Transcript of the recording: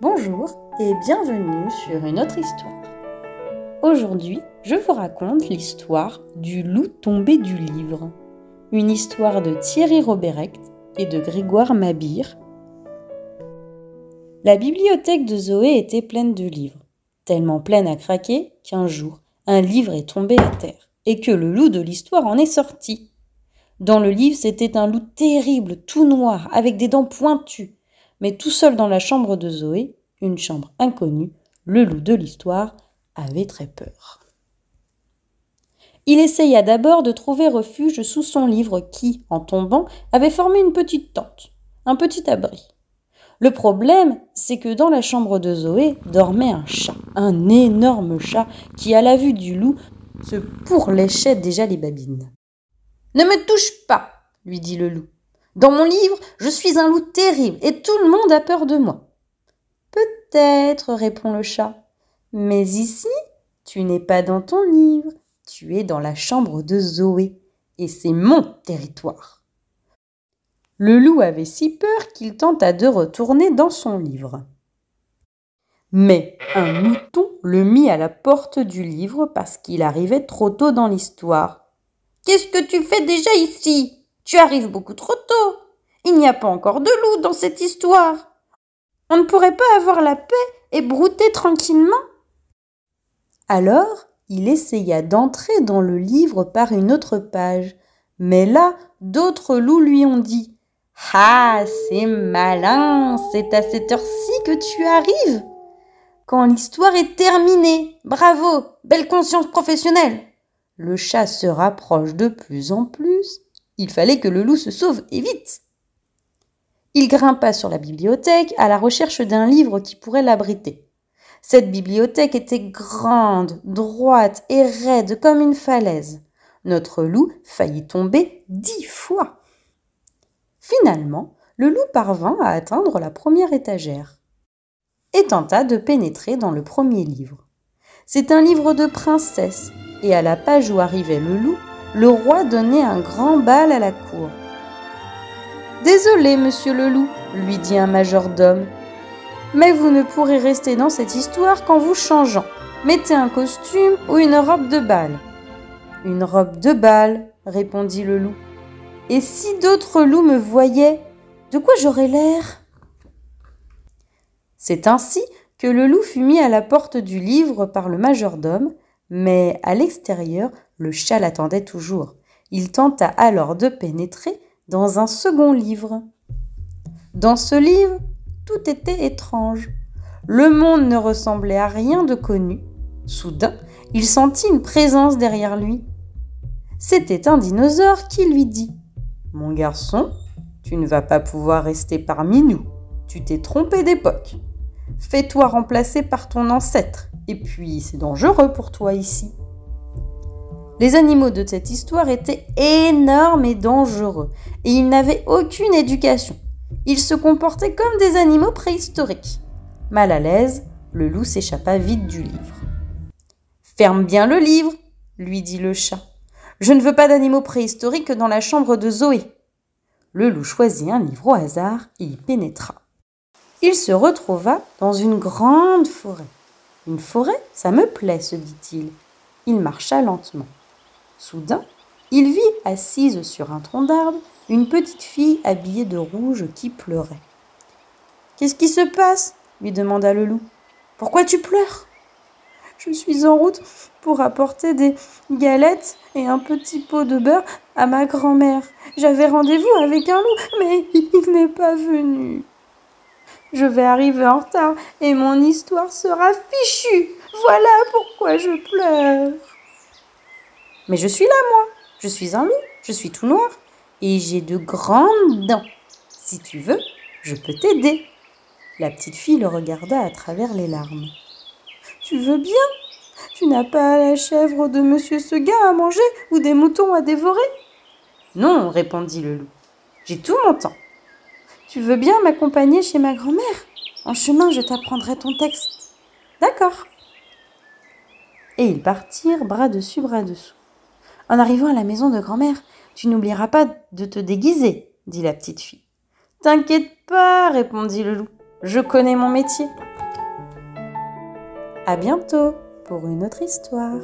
Bonjour et bienvenue sur une autre histoire. Aujourd'hui, je vous raconte l'histoire du loup tombé du livre. Une histoire de Thierry Robert-Recht et de Grégoire Mabir. La bibliothèque de Zoé était pleine de livres, tellement pleine à craquer qu'un jour, un livre est tombé à terre et que le loup de l'histoire en est sorti. Dans le livre, c'était un loup terrible, tout noir, avec des dents pointues. Mais tout seul dans la chambre de Zoé, une chambre inconnue, le loup de l'histoire avait très peur. Il essaya d'abord de trouver refuge sous son livre qui, en tombant, avait formé une petite tente, un petit abri. Le problème, c'est que dans la chambre de Zoé dormait un chat, un énorme chat qui, à la vue du loup, se pourléchait déjà les babines. Ne me touche pas, lui dit le loup. Dans mon livre, je suis un loup terrible et tout le monde a peur de moi. Peut-être, répond le chat. Mais ici, tu n'es pas dans ton livre, tu es dans la chambre de Zoé, et c'est mon territoire. Le loup avait si peur qu'il tenta de retourner dans son livre. Mais un mouton le mit à la porte du livre parce qu'il arrivait trop tôt dans l'histoire. Qu'est-ce que tu fais déjà ici? Tu arrives beaucoup trop tôt. Il n'y a pas encore de loup dans cette histoire. On ne pourrait pas avoir la paix et brouter tranquillement Alors, il essaya d'entrer dans le livre par une autre page. Mais là, d'autres loups lui ont dit Ah, c'est malin, c'est à cette heure-ci que tu arrives quand l'histoire est terminée. Bravo, belle conscience professionnelle. Le chat se rapproche de plus en plus. Il fallait que le loup se sauve et vite. Il grimpa sur la bibliothèque à la recherche d'un livre qui pourrait l'abriter. Cette bibliothèque était grande, droite et raide comme une falaise. Notre loup faillit tomber dix fois. Finalement, le loup parvint à atteindre la première étagère et tenta de pénétrer dans le premier livre. C'est un livre de princesse, et à la page où arrivait le loup, le roi donnait un grand bal à la cour. Désolé, monsieur le loup, lui dit un majordome, mais vous ne pourrez rester dans cette histoire qu'en vous changeant. Mettez un costume ou une robe de bal. Une robe de bal, répondit le loup. Et si d'autres loups me voyaient, de quoi j'aurais l'air? C'est ainsi que le loup fut mis à la porte du livre par le majordome, mais à l'extérieur, le chat l'attendait toujours. Il tenta alors de pénétrer dans un second livre. Dans ce livre, tout était étrange. Le monde ne ressemblait à rien de connu. Soudain, il sentit une présence derrière lui. C'était un dinosaure qui lui dit Mon garçon, tu ne vas pas pouvoir rester parmi nous. Tu t'es trompé d'époque. Fais-toi remplacer par ton ancêtre, et puis c'est dangereux pour toi ici. Les animaux de cette histoire étaient énormes et dangereux, et ils n'avaient aucune éducation. Ils se comportaient comme des animaux préhistoriques. Mal à l'aise, le loup s'échappa vite du livre. Ferme bien le livre, lui dit le chat. Je ne veux pas d'animaux préhistoriques dans la chambre de Zoé. Le loup choisit un livre au hasard et y pénétra il se retrouva dans une grande forêt. Une forêt, ça me plaît, se dit-il. Il marcha lentement. Soudain, il vit assise sur un tronc d'arbre une petite fille habillée de rouge qui pleurait. Qu'est-ce qui se passe? lui demanda le loup. Pourquoi tu pleures Je suis en route pour apporter des galettes et un petit pot de beurre à ma grand-mère. J'avais rendez-vous avec un loup, mais il n'est pas venu. Je vais arriver en retard et mon histoire sera fichue. Voilà pourquoi je pleure. Mais je suis là, moi. Je suis un loup. Je suis tout noir. Et j'ai de grandes dents. Si tu veux, je peux t'aider. La petite fille le regarda à travers les larmes. Tu veux bien? Tu n'as pas la chèvre de monsieur Seguin à manger ou des moutons à dévorer? Non, répondit le loup. J'ai tout mon temps. Tu veux bien m'accompagner chez ma grand-mère? En chemin, je t'apprendrai ton texte. D'accord. Et ils partirent bras dessus, bras dessous. En arrivant à la maison de grand-mère, tu n'oublieras pas de te déguiser, dit la petite fille. T'inquiète pas, répondit le loup. Je connais mon métier. À bientôt pour une autre histoire.